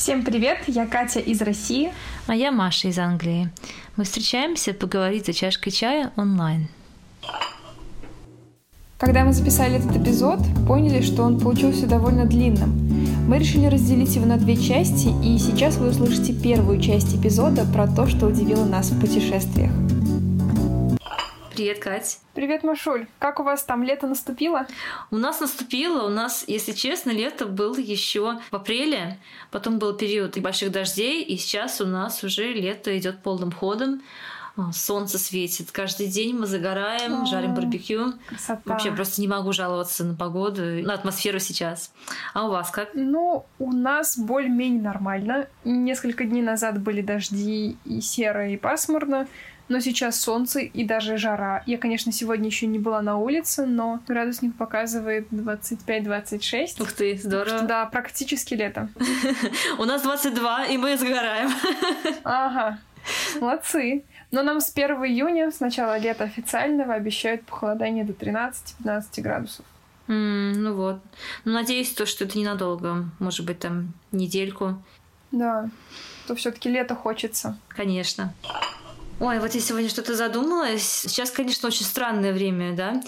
Всем привет, я Катя из России. А я Маша из Англии. Мы встречаемся поговорить за чашкой чая онлайн. Когда мы записали этот эпизод, поняли, что он получился довольно длинным. Мы решили разделить его на две части, и сейчас вы услышите первую часть эпизода про то, что удивило нас в путешествиях. Привет, Кать. Привет, Машуль. Как у вас там лето наступило? У нас наступило, у нас, если честно, лето было еще в апреле, потом был период больших дождей, и сейчас у нас уже лето идет полным ходом. А, солнце светит. Каждый день мы загораем, жарим барбекю. Красота. Вообще просто не могу жаловаться на погоду, на атмосферу сейчас. А у вас как? Ну, у нас более-менее нормально. Несколько дней назад были дожди и серо, и пасмурно но сейчас солнце и даже жара. Я, конечно, сегодня еще не была на улице, но градусник показывает 25-26. Ух ты, здорово. Что, да, практически лето. У нас 22, и мы сгораем. Ага, молодцы. Но нам с 1 июня, с начала лета официального, обещают похолодание до 13-15 градусов. Mm, ну вот. Ну, надеюсь, то, что это ненадолго. Может быть, там недельку. Да. То все-таки лето хочется. Конечно. Ой, вот я сегодня что-то задумалась. Сейчас, конечно, очень странное время, да?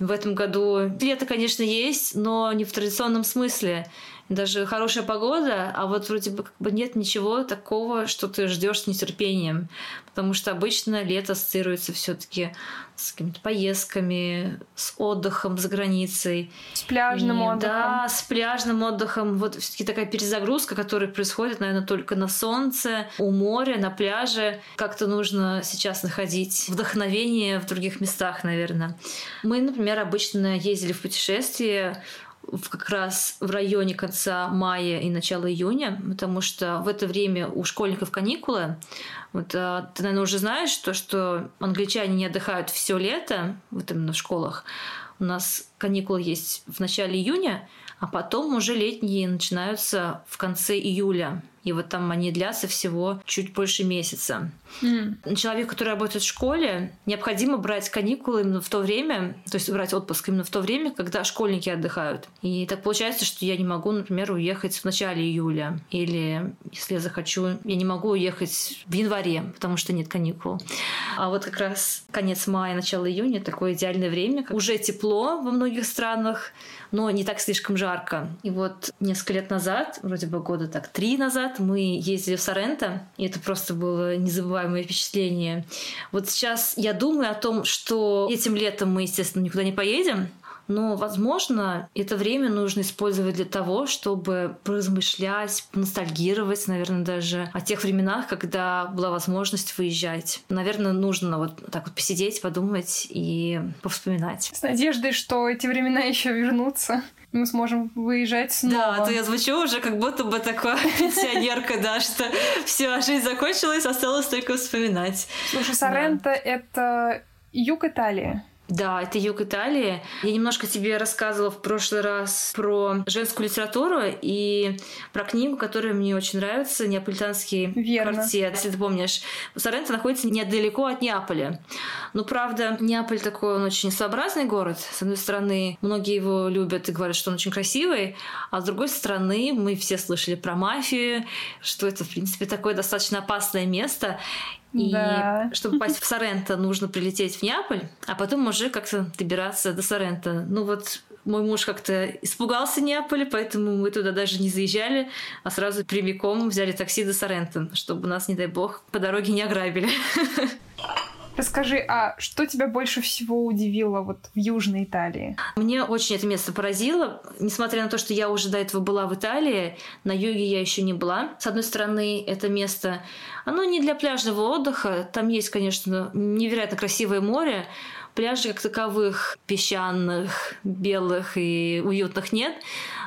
В этом году лето, конечно, есть, но не в традиционном смысле даже хорошая погода, а вот вроде бы как бы нет ничего такого, что ты ждешь с нетерпением. Потому что обычно лето ассоциируется все-таки с какими-то поездками, с отдыхом за границей. С пляжным и, отдыхом. Да, с пляжным отдыхом. Вот все-таки такая перезагрузка, которая происходит, наверное, только на солнце, у моря, на пляже. Как-то нужно сейчас находить вдохновение в других местах, наверное. Мы, например, обычно ездили в путешествие в как раз в районе конца мая и начала июня, потому что в это время у школьников каникулы. Вот, а, ты, наверное, уже знаешь то, что англичане не отдыхают все лето, вот именно в школах. У нас каникулы есть в начале июня, а потом уже летние начинаются в конце июля. И вот там они длятся всего чуть больше месяца. Mm. Человек, который работает в школе, необходимо брать каникулы именно в то время, то есть брать отпуск именно в то время, когда школьники отдыхают. И так получается, что я не могу, например, уехать в начале июля. Или, если я захочу, я не могу уехать в январе, потому что нет каникул. А вот как раз конец мая, начало июня такое идеальное время. Уже тепло во многих странах, но не так слишком жарко. И вот несколько лет назад, вроде бы года так три назад, мы ездили в Соренто, и это просто было незабываемое впечатление. Вот сейчас я думаю о том, что этим летом мы, естественно, никуда не поедем, но, возможно, это время нужно использовать для того, чтобы поразмышлять, ностальгировать, наверное, даже о тех временах, когда была возможность выезжать. Наверное, нужно вот так вот посидеть, подумать и повспоминать. С надеждой, что эти времена еще вернутся мы сможем выезжать снова. Да, а то я звучу уже как будто бы такая пенсионерка, да, что все, жизнь закончилась, осталось только вспоминать. Слушай, Соренто — это юг Италии. Да, это юг Италии. Я немножко тебе рассказывала в прошлый раз про женскую литературу и про книгу, которая мне очень нравится, «Неаполитанский Верно. квартет». Если ты помнишь, Соренто находится недалеко от Неаполя. Но, правда, Неаполь такой, он очень своеобразный город. С одной стороны, многие его любят и говорят, что он очень красивый, а с другой стороны, мы все слышали про мафию, что это, в принципе, такое достаточно опасное место. И да. чтобы попасть в Соренто, нужно прилететь в Неаполь, а потом уже как-то добираться до Соренто. Ну вот мой муж как-то испугался Неаполя, поэтому мы туда даже не заезжали, а сразу прямиком взяли такси до Соренто, чтобы нас, не дай бог, по дороге не ограбили. Расскажи, а что тебя больше всего удивило вот в Южной Италии? Мне очень это место поразило. Несмотря на то, что я уже до этого была в Италии, на юге я еще не была. С одной стороны, это место, оно не для пляжного отдыха. Там есть, конечно, невероятно красивое море, Пляжей как таковых песчаных, белых и уютных нет,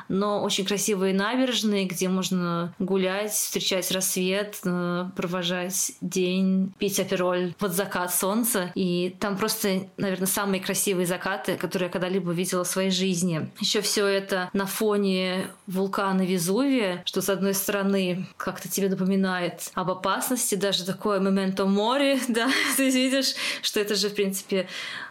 но очень красивые набережные, где можно гулять, встречать рассвет, э, провожать день, пить апероль под закат солнца. И там просто, наверное, самые красивые закаты, которые я когда-либо видела в своей жизни. Еще все это на фоне вулкана Везувия, что с одной стороны как-то тебе напоминает об опасности, даже такое моменто море, да, ты видишь, что это же, в принципе,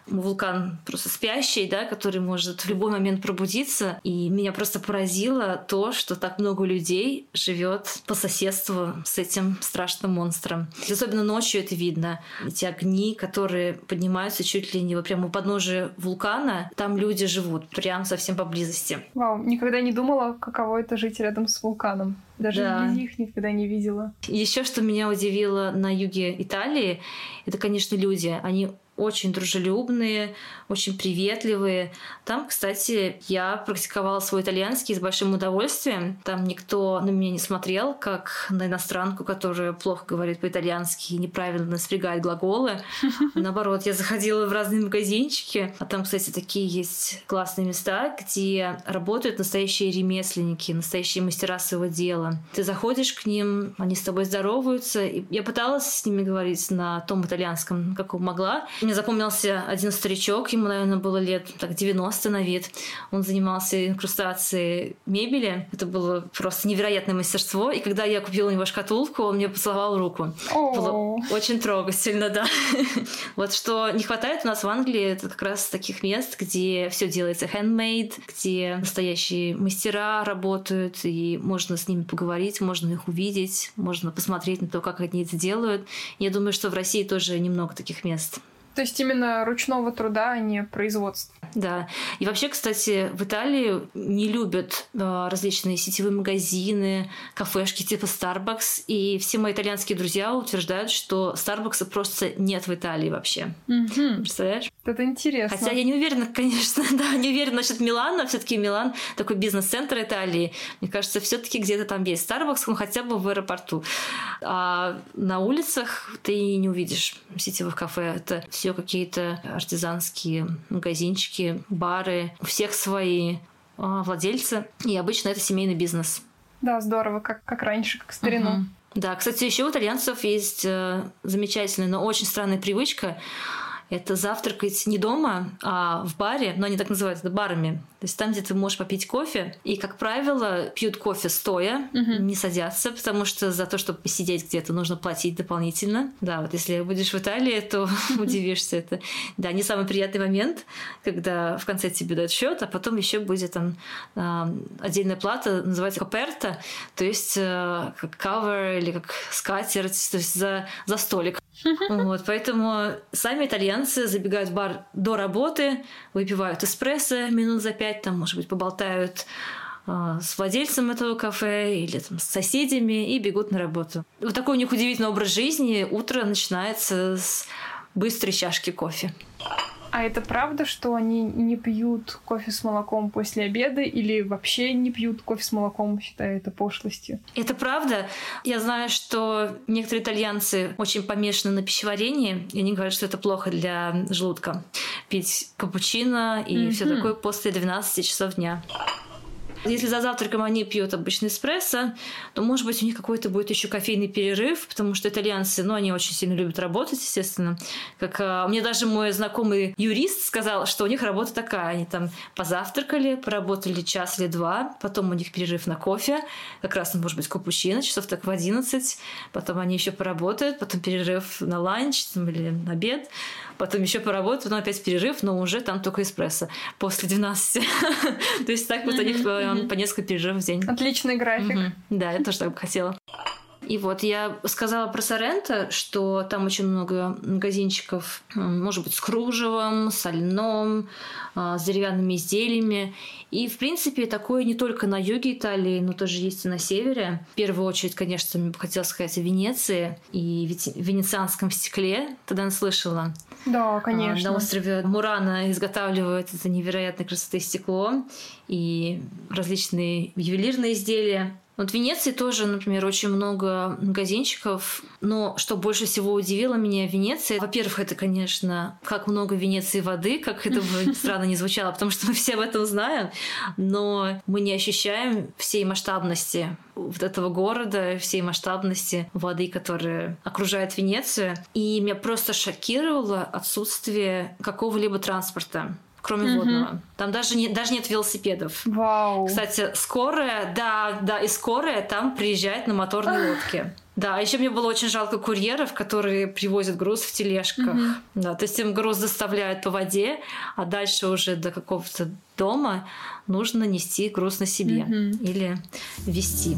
вулкан просто спящий, да, который может в любой момент пробудиться. И меня просто поразило то, что так много людей живет по соседству с этим страшным монстром. Особенно ночью это видно. Эти огни, которые поднимаются чуть ли не прямо у подножия вулкана, там люди живут прям совсем поблизости. Вау, никогда не думала, каково это жить рядом с вулканом. Даже да. вблизи их никогда не видела. Еще что меня удивило на юге Италии, это, конечно, люди. Они очень дружелюбные, очень приветливые. Там, кстати, я практиковала свой итальянский с большим удовольствием. Там никто на меня не смотрел, как на иностранку, которая плохо говорит по-итальянски и неправильно спрягает глаголы. Наоборот, я заходила в разные магазинчики, а там, кстати, такие есть классные места, где работают настоящие ремесленники, настоящие мастера своего дела. Ты заходишь к ним, они с тобой здороваются. И я пыталась с ними говорить на том итальянском, как могла. Мне запомнился один старичок, ему, наверное, было лет так 90 на вид. Он занимался инкрустацией мебели. Это было просто невероятное мастерство. И когда я купила у него шкатулку, он мне поцеловал руку. Было очень трогательно, да. Вот что не хватает у нас в Англии, это как раз таких мест, где все делается handmade, где настоящие мастера работают, и можно с ними поговорить, можно их увидеть, можно посмотреть на то, как они это делают. Я думаю, что в России тоже немного таких мест. То есть именно ручного труда, а не производства. Да. И вообще, кстати, в Италии не любят э, различные сетевые магазины, кафешки типа Starbucks. И все мои итальянские друзья утверждают, что Starbucks просто нет в Италии вообще. Угу. Представляешь? Это интересно. Хотя я не уверена, конечно, да, не уверена насчет Милана. Все-таки Милан такой бизнес-центр Италии. Мне кажется, все-таки где-то там есть Starbucks, ну хотя бы в аэропорту. А на улицах ты не увидишь сетевых кафе. Это все все какие-то артизанские магазинчики, бары. У всех свои а, владельцы. И обычно это семейный бизнес. Да, здорово, как, как раньше, как старину. Угу. Да, кстати, еще у итальянцев есть э, замечательная, но очень странная привычка это завтракать не дома, а в баре, но они так называют это барами. То есть там, где ты можешь попить кофе. И, как правило, пьют кофе стоя, угу. не садятся, потому что за то, чтобы посидеть где-то, нужно платить дополнительно. Да, вот если будешь в Италии, то удивишься это. Да, не самый приятный момент, когда в конце тебе дают счет, а потом еще будет там а, отдельная плата, называется коперта, то есть э, как cover или как скатерть, то есть за, за столик. Вот, поэтому сами итальянцы забегают в бар до работы, выпивают эспрессо минут за пять, там, может быть, поболтают э, с владельцем этого кафе или там, с соседями и бегут на работу. Вот такой у них удивительный образ жизни. Утро начинается с быстрой чашки кофе. А это правда, что они не пьют кофе с молоком после обеда или вообще не пьют кофе с молоком, считая это пошлостью? Это правда. Я знаю, что некоторые итальянцы очень помешаны на пищеварении, и они говорят, что это плохо для желудка. Пить капучино и mm-hmm. все такое после 12 часов дня. Если за завтраком они пьют обычный эспрессо, то, может быть, у них какой-то будет еще кофейный перерыв, потому что итальянцы, ну, они очень сильно любят работать, естественно. Как а, мне даже мой знакомый юрист сказал, что у них работа такая. Они там позавтракали, поработали час или два, потом у них перерыв на кофе, как раз, ну, может быть, капучино, часов так в 11, потом они еще поработают, потом перерыв на ланч там, или на обед, потом еще поработают, потом опять перерыв, но уже там только эспрессо после 12. То есть так вот у них по несколько перерывов в день. Отличный график. Да, я тоже так бы хотела. И вот я сказала про Соренто, что там очень много магазинчиков, может быть, с кружевом, с льном, а, с деревянными изделиями. И, в принципе, такое не только на юге Италии, но тоже есть и на севере. В первую очередь, конечно, мне бы хотелось сказать о Венеции и венецианском стекле. Тогда она слышала. Да, конечно. На острове Мурана изготавливают это невероятной красоты стекло и различные ювелирные изделия. Вот в Венеции тоже, например, очень много магазинчиков. Но что больше всего удивило меня в Венеции, во-первых, это, конечно, как много в Венеции воды, как это бы странно не звучало, потому что мы все об этом знаем, но мы не ощущаем всей масштабности вот этого города, всей масштабности воды, которая окружает Венецию. И меня просто шокировало отсутствие какого-либо транспорта кроме mm-hmm. водного. Там даже, не, даже нет велосипедов. Вау. Кстати, скорая, да, да, и скорая там приезжает на моторной лодке. Да, а еще мне было очень жалко курьеров, которые привозят груз в тележках. Угу. Да, то есть им груз доставляют по воде, а дальше уже до какого-то дома нужно нести груз на себе угу. или вести.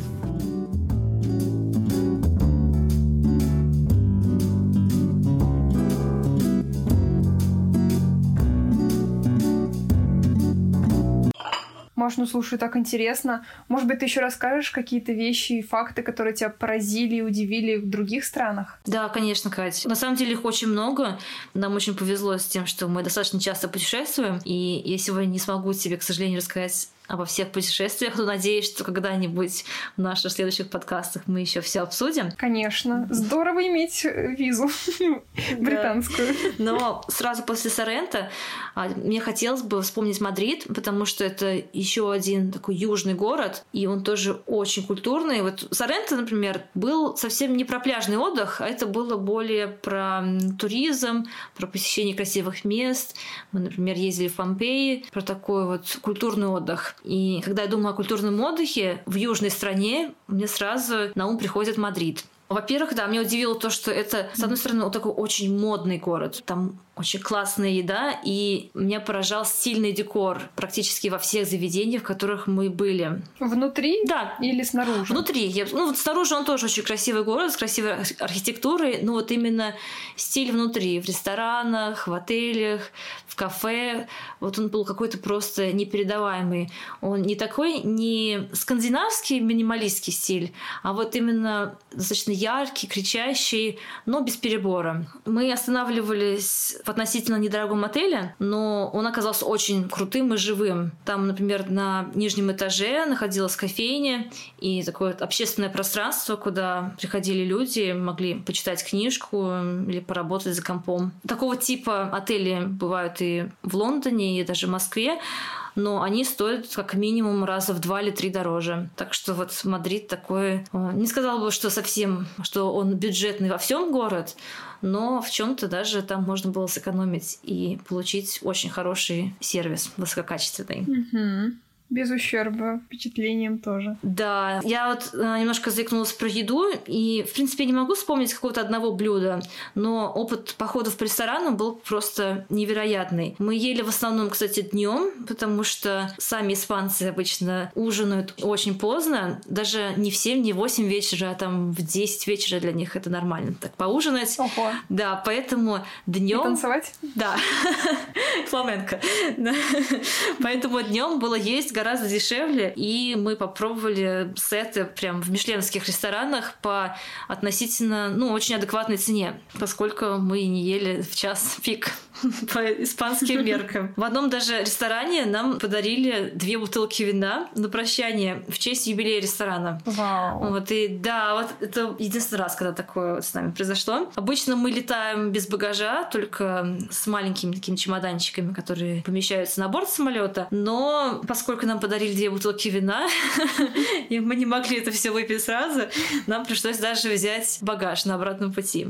Маш, ну слушай, так интересно. Может быть, ты еще расскажешь какие-то вещи и факты, которые тебя поразили и удивили в других странах? Да, конечно, Кать. На самом деле их очень много. Нам очень повезло с тем, что мы достаточно часто путешествуем. И я сегодня не смогу тебе, к сожалению, рассказать обо всех путешествиях, но надеюсь, что когда-нибудь в наших следующих подкастах мы еще все обсудим. Конечно. Здорово иметь э, визу британскую. Но сразу после Сорента мне хотелось бы вспомнить Мадрид, потому что это еще один такой южный город, и он тоже очень культурный. Вот Сорренто, например, был совсем не про пляжный отдых, а это было более про туризм, про посещение красивых мест. Мы, например, ездили в Помпеи, про такой вот культурный отдых. И когда я думаю о культурном отдыхе в южной стране, мне сразу на ум приходит Мадрид. Во-первых, да, меня удивило то, что это, с одной стороны, вот такой очень модный город. Там очень классная еда, и меня поражал стильный декор практически во всех заведениях, в которых мы были. Внутри? Да. Или снаружи? Внутри. Я, ну, вот снаружи он тоже очень красивый город с красивой архитектурой, но вот именно стиль внутри, в ресторанах, в отелях, в кафе, вот он был какой-то просто непередаваемый. Он не такой, не скандинавский минималистский стиль, а вот именно достаточно яркий, кричащий, но без перебора. Мы останавливались в относительно недорогом отеле, но он оказался очень крутым и живым. Там, например, на нижнем этаже находилась кофейня и такое общественное пространство, куда приходили люди, могли почитать книжку или поработать за компом. Такого типа отели бывают и в Лондоне, и даже в Москве но они стоят как минимум раза в два или три дороже. Так что вот Мадрид такой, э, не сказал бы, что совсем, что он бюджетный во всем город, но в чем-то даже там можно было сэкономить и получить очень хороший сервис высококачественный. Угу. Без ущерба, впечатлением тоже. Да, я вот э, немножко заикнулась про еду, и, в принципе, не могу вспомнить какого-то одного блюда, но опыт походов по ресторанам был просто невероятный. Мы ели в основном, кстати, днем, потому что сами испанцы обычно ужинают очень поздно, даже не в 7, не в 8 вечера, а там в 10 вечера для них это нормально. Так поужинать. Ого. Да, поэтому днем... И танцевать? Да. Фламенко. Поэтому днем было есть гораздо дешевле, и мы попробовали сеты прям в мишленских ресторанах по относительно, ну, очень адекватной цене, поскольку мы не ели в час пик по испанским меркам. В одном даже ресторане нам подарили две бутылки вина на прощание в честь юбилея ресторана. Вау. Вот, и да, вот это единственный раз, когда такое вот с нами произошло. Обычно мы летаем без багажа, только с маленькими такими чемоданчиками, которые помещаются на борт самолета. Но поскольку нам подарили две бутылки вина, и мы не могли это все выпить сразу. Нам пришлось даже взять багаж на обратном пути.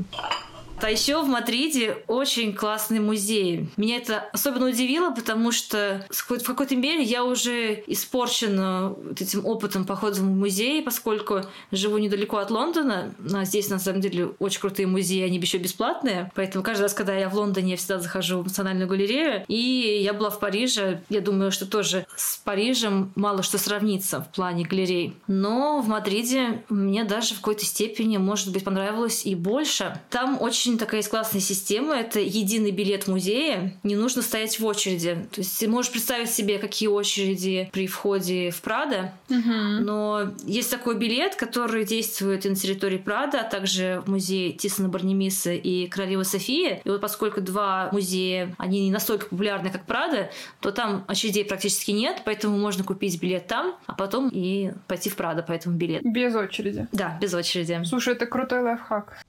А еще в Мадриде очень классный музей. Меня это особенно удивило, потому что в какой-то мере я уже испорчена этим опытом похода в музей, поскольку живу недалеко от Лондона. А здесь, на самом деле, очень крутые музеи, они еще бесплатные. Поэтому каждый раз, когда я в Лондоне, я всегда захожу в Национальную галерею. И я была в Париже. Я думаю, что тоже с Парижем мало что сравнится в плане галерей. Но в Мадриде мне даже в какой-то степени, может быть, понравилось и больше. Там очень очень такая есть классная система. Это единый билет музея. Не нужно стоять в очереди. То есть ты можешь представить себе, какие очереди при входе в Прада. Угу. Но есть такой билет, который действует и на территории Прада, а также в музее Тисона Барнемиса и Королевы Софии. И вот поскольку два музея, они не настолько популярны, как Прада, то там очередей практически нет, поэтому можно купить билет там, а потом и пойти в Прада по этому билету. Без очереди. Да, без очереди. Слушай, это крутой лайфхак.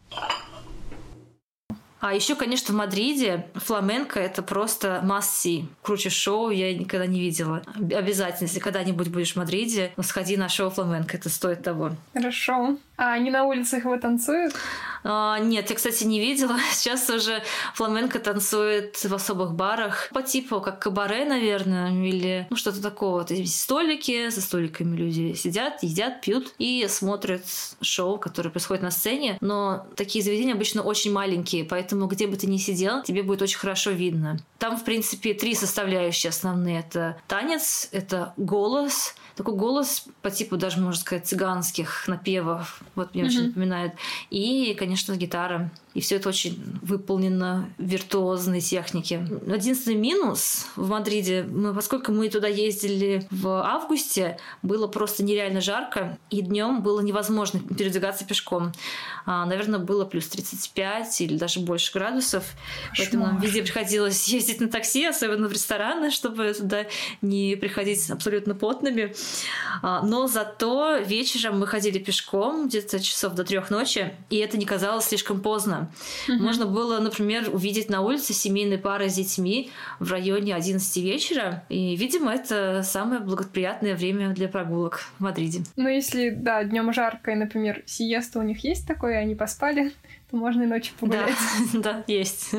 А еще, конечно, в Мадриде фламенко это просто must Круче шоу я никогда не видела. Обязательно, если когда-нибудь будешь в Мадриде, сходи на шоу фламенко, это стоит того. Хорошо. А они на улицах его танцуют? А, нет, я, кстати, не видела. Сейчас уже фламенко танцует в особых барах по типу как кабаре, наверное, или ну, что-то такого. То есть столики, за столиками люди сидят, едят, пьют и смотрят шоу, которое происходит на сцене. Но такие заведения обычно очень маленькие, поэтому где бы ты ни сидел, тебе будет очень хорошо видно. Там, в принципе, три составляющие основные. Это танец, это голос, такой голос по типу даже, можно сказать, цыганских напевов. Вот мне mm-hmm. очень напоминает. И, конечно, гитара. И все это очень выполнено виртуозной технике. Единственный минус в Мадриде, мы, поскольку мы туда ездили в августе, было просто нереально жарко, и днем было невозможно передвигаться пешком. А, наверное, было плюс 35 или даже больше градусов. Кошмар. Поэтому нам везде приходилось ездить на такси, особенно в рестораны, чтобы туда не приходить абсолютно потными. А, но зато вечером мы ходили пешком где-то часов до трех ночи, и это не казалось слишком поздно. Угу. Можно было, например, увидеть на улице семейные пары с детьми в районе 11 вечера. И, видимо, это самое благоприятное время для прогулок в Мадриде. Ну, если, да, днем жарко, и, например, сиеста у них есть такое, и они поспали, то можно и ночью погулять. Да, да есть.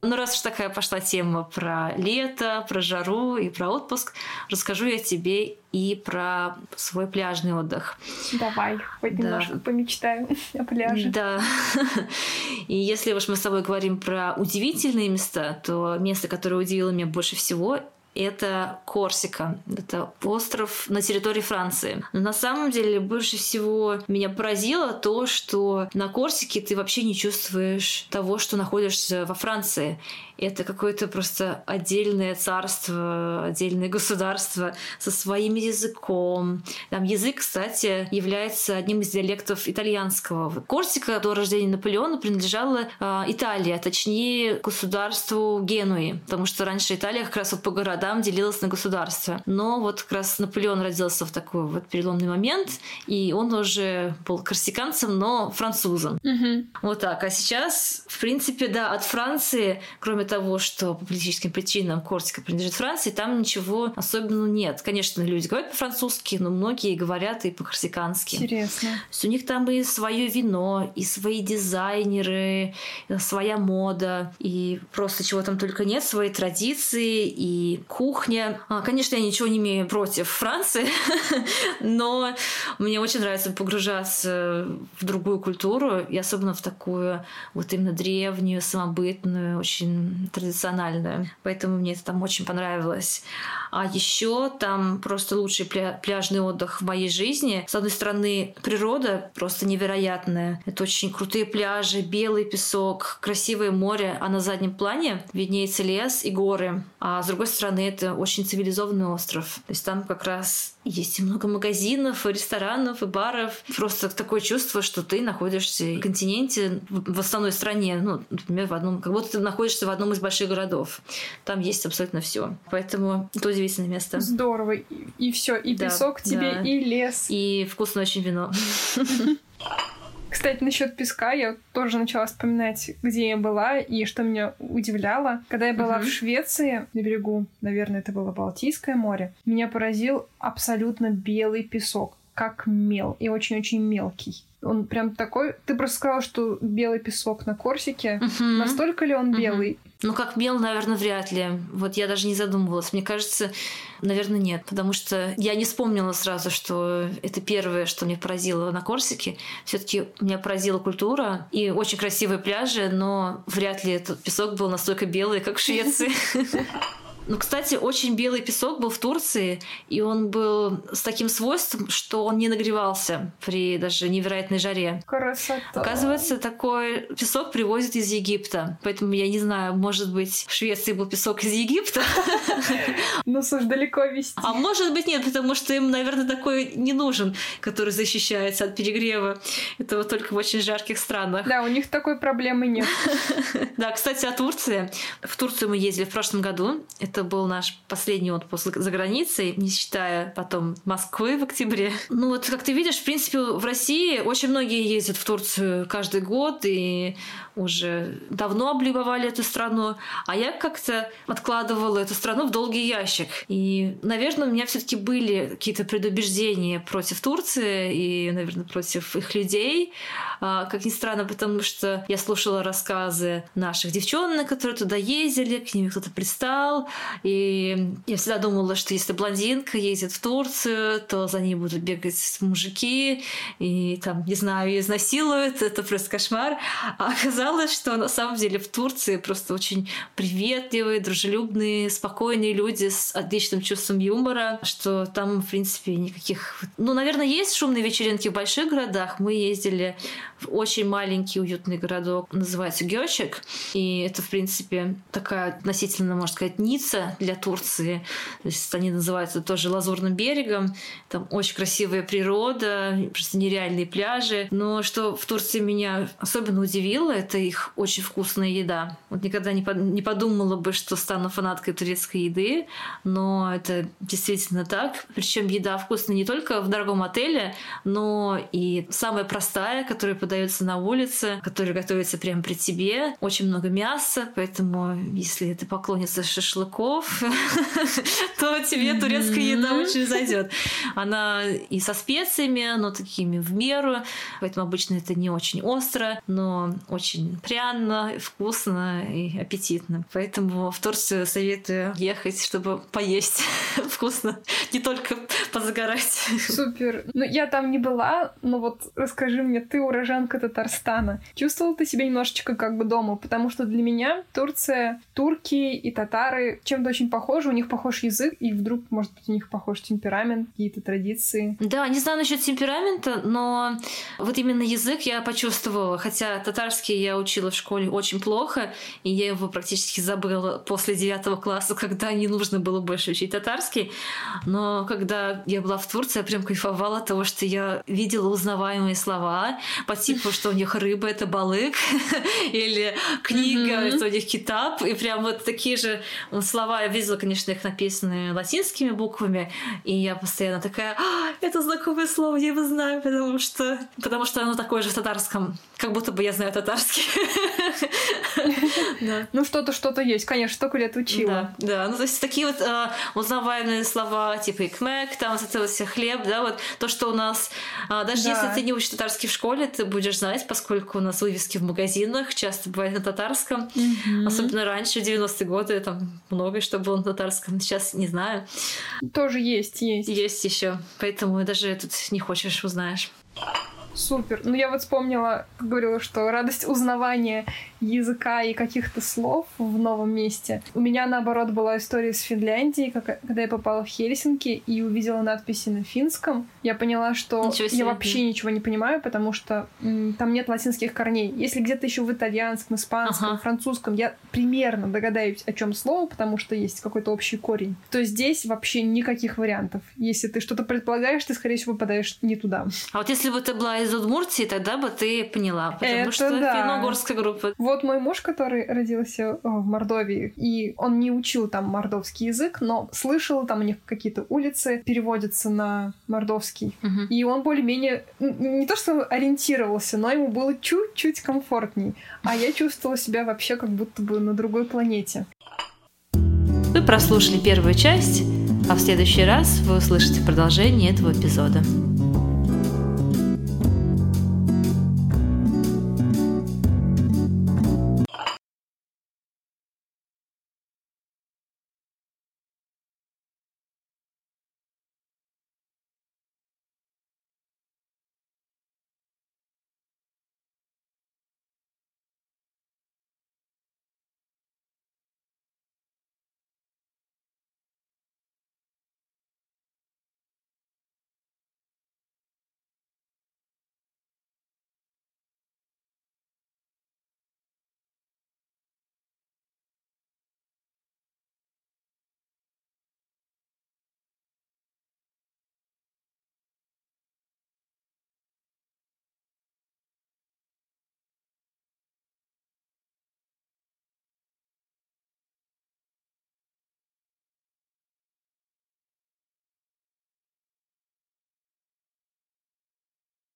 Ну, раз уж такая пошла тема про лето, про жару и про отпуск, расскажу я тебе и про свой пляжный отдых. Давай, хоть да. немножко помечтаем о пляже. Да. И если уж мы с тобой говорим про удивительные места, то место, которое удивило меня больше всего, это Корсика. Это остров на территории Франции. Но на самом деле больше всего меня поразило то, что на Корсике ты вообще не чувствуешь того, что находишься во Франции. Это какое-то просто отдельное царство, отдельное государство со своим языком. Там язык, кстати, является одним из диалектов итальянского. Корсика до рождения Наполеона принадлежала э, Италии, а точнее государству Генуи, потому что раньше Италия как раз вот по городам делилась на государства. Но вот как раз Наполеон родился в такой вот переломный момент, и он уже был корсиканцем, но французом. Угу. Вот так. А сейчас, в принципе, да, от Франции, кроме того, что по политическим причинам Корсика принадлежит Франции, там ничего особенного нет. Конечно, люди говорят по-французски, но многие говорят и по-корсикански. Интересно. То есть у них там и свое вино, и свои дизайнеры, своя мода, и просто чего там только нет, свои традиции и кухня. А, конечно, я ничего не имею против Франции, но мне очень нравится погружаться в другую культуру, и особенно в такую вот именно древнюю, самобытную, очень традициональную. Поэтому мне это там очень понравилось. А еще там просто лучший пля- пляжный отдых в моей жизни. С одной стороны, природа просто невероятная. Это очень крутые пляжи, белый песок, красивое море, а на заднем плане виднеется лес и горы. А с другой стороны, это очень цивилизованный остров. То есть там как раз есть и много магазинов, и ресторанов, и баров. Просто такое чувство, что ты находишься в континенте, в основной стране, ну, например, в одном, как будто ты находишься в одном из больших городов. Там есть абсолютно все. Поэтому это удивительное место. Здорово. И, и все, и да, песок тебе, да. и лес. И вкусное очень вино. Кстати, насчет песка я тоже начала вспоминать, где я была и что меня удивляло. Когда я была uh-huh. в Швеции, на берегу, наверное, это было Балтийское море, меня поразил абсолютно белый песок, как мел, и очень-очень мелкий. Он прям такой... Ты просто сказала, что белый песок на Корсике. Uh-huh. Настолько ли он белый? Ну, как мел, наверное, вряд ли. Вот я даже не задумывалась. Мне кажется, наверное, нет. Потому что я не вспомнила сразу, что это первое, что меня поразило на Корсике. все таки меня поразила культура и очень красивые пляжи, но вряд ли этот песок был настолько белый, как в Швеции. Ну, кстати, очень белый песок был в Турции, и он был с таким свойством, что он не нагревался при даже невероятной жаре. Красота. Оказывается, такой песок привозят из Египта. Поэтому я не знаю, может быть, в Швеции был песок из Египта. Ну, слушай, далеко вести. А может быть, нет, потому что им, наверное, такой не нужен, который защищается от перегрева. Это вот только в очень жарких странах. Да, у них такой проблемы нет. Да, кстати, о Турции. В Турцию мы ездили в прошлом году. Это это был наш последний отпуск за границей, не считая потом Москвы в октябре. Ну вот, как ты видишь, в принципе, в России очень многие ездят в Турцию каждый год и уже давно облюбовали эту страну, а я как-то откладывала эту страну в долгий ящик. И, наверное, у меня все таки были какие-то предубеждения против Турции и, наверное, против их людей. А, как ни странно, потому что я слушала рассказы наших девчонок, которые туда ездили, к ним кто-то пристал. И я всегда думала, что если блондинка ездит в Турцию, то за ней будут бегать мужики и там, не знаю, изнасилуют. Это просто кошмар. А оказалось, что на самом деле в Турции просто очень приветливые, дружелюбные, спокойные люди с отличным чувством юмора, что там, в принципе, никаких... Ну, наверное, есть шумные вечеринки в больших городах. Мы ездили в очень маленький уютный городок, называется Гёчек. И это, в принципе, такая относительно, можно сказать, Ницца для Турции. То есть они называются тоже Лазурным берегом. Там очень красивая природа, просто нереальные пляжи. Но что в Турции меня особенно удивило, это их очень вкусная еда. Вот никогда не, не подумала бы, что стану фанаткой турецкой еды, но это действительно так. Причем еда вкусная не только в дорогом отеле, но и самая простая, которая подается на улице, которая готовится прямо при тебе. Очень много мяса, поэтому если ты поклонница шашлыков, то тебе турецкая еда очень зайдет. Она и со специями, но такими в меру, поэтому обычно это не очень остро, но очень пряно, вкусно и аппетитно. Поэтому в Турцию советую ехать, чтобы поесть вкусно, не только позагорать. Супер. Ну, я там не была, но вот расскажи мне, ты уроженка Татарстана. Чувствовала ты себя немножечко как бы дома? Потому что для меня Турция, турки и татары чем-то очень похожи, у них похож язык, и вдруг, может быть, у них похож темперамент, какие-то традиции. Да, не знаю насчет темперамента, но вот именно язык я почувствовала. Хотя татарский я учила в школе очень плохо, и я его практически забыла после девятого класса, когда не нужно было больше учить татарский. Но когда я была в Турции, я прям кайфовала от того, что я видела узнаваемые слова по типу, что у них рыба — это балык, или книга — это у них китап, и прям вот такие же слова. Я видела, конечно, их написанные латинскими буквами, и я постоянно такая, а, это знакомое слово, я его знаю, потому что, потому что оно такое же в татарском, как будто бы я знаю татарский. Ну, что-то, что-то есть, конечно, столько лет учила. Да. Ну, то есть такие вот э, узнаваемые слова, типа икмек, там вот это вот все хлеб, да, вот то, что у нас, э, даже да. если ты не учишь татарский в школе, ты будешь знать, поскольку у нас вывески в магазинах часто бывают на татарском, особенно раньше, в 90-е годы, там многое что было на татарском, сейчас не знаю. Тоже есть, есть. Есть еще, поэтому даже тут не хочешь, узнаешь. Супер. Ну, я вот вспомнила, как говорила, что радость узнавания языка и каких-то слов в новом месте. У меня, наоборот, была история с Финляндией, как, когда я попала в Хельсинки и увидела надписи на финском. Я поняла, что я вообще ничего не понимаю, потому что м, там нет латинских корней. Если где-то еще в итальянском, испанском, ага. французском, я примерно догадаюсь, о чем слово, потому что есть какой-то общий корень, то здесь вообще никаких вариантов. Если ты что-то предполагаешь, ты, скорее всего, попадаешь не туда. А вот если бы ты была из Удмуртии, тогда бы ты поняла, потому Это что да. финно-угорская группа. Вот мой муж, который родился э, в Мордовии, и он не учил там мордовский язык, но слышал, там у них какие-то улицы переводятся на мордовский. Угу. И он более-менее не то что ориентировался, но ему было чуть-чуть комфортней. А я чувствовала себя вообще как будто бы на другой планете. Вы прослушали первую часть, а в следующий раз вы услышите продолжение этого эпизода.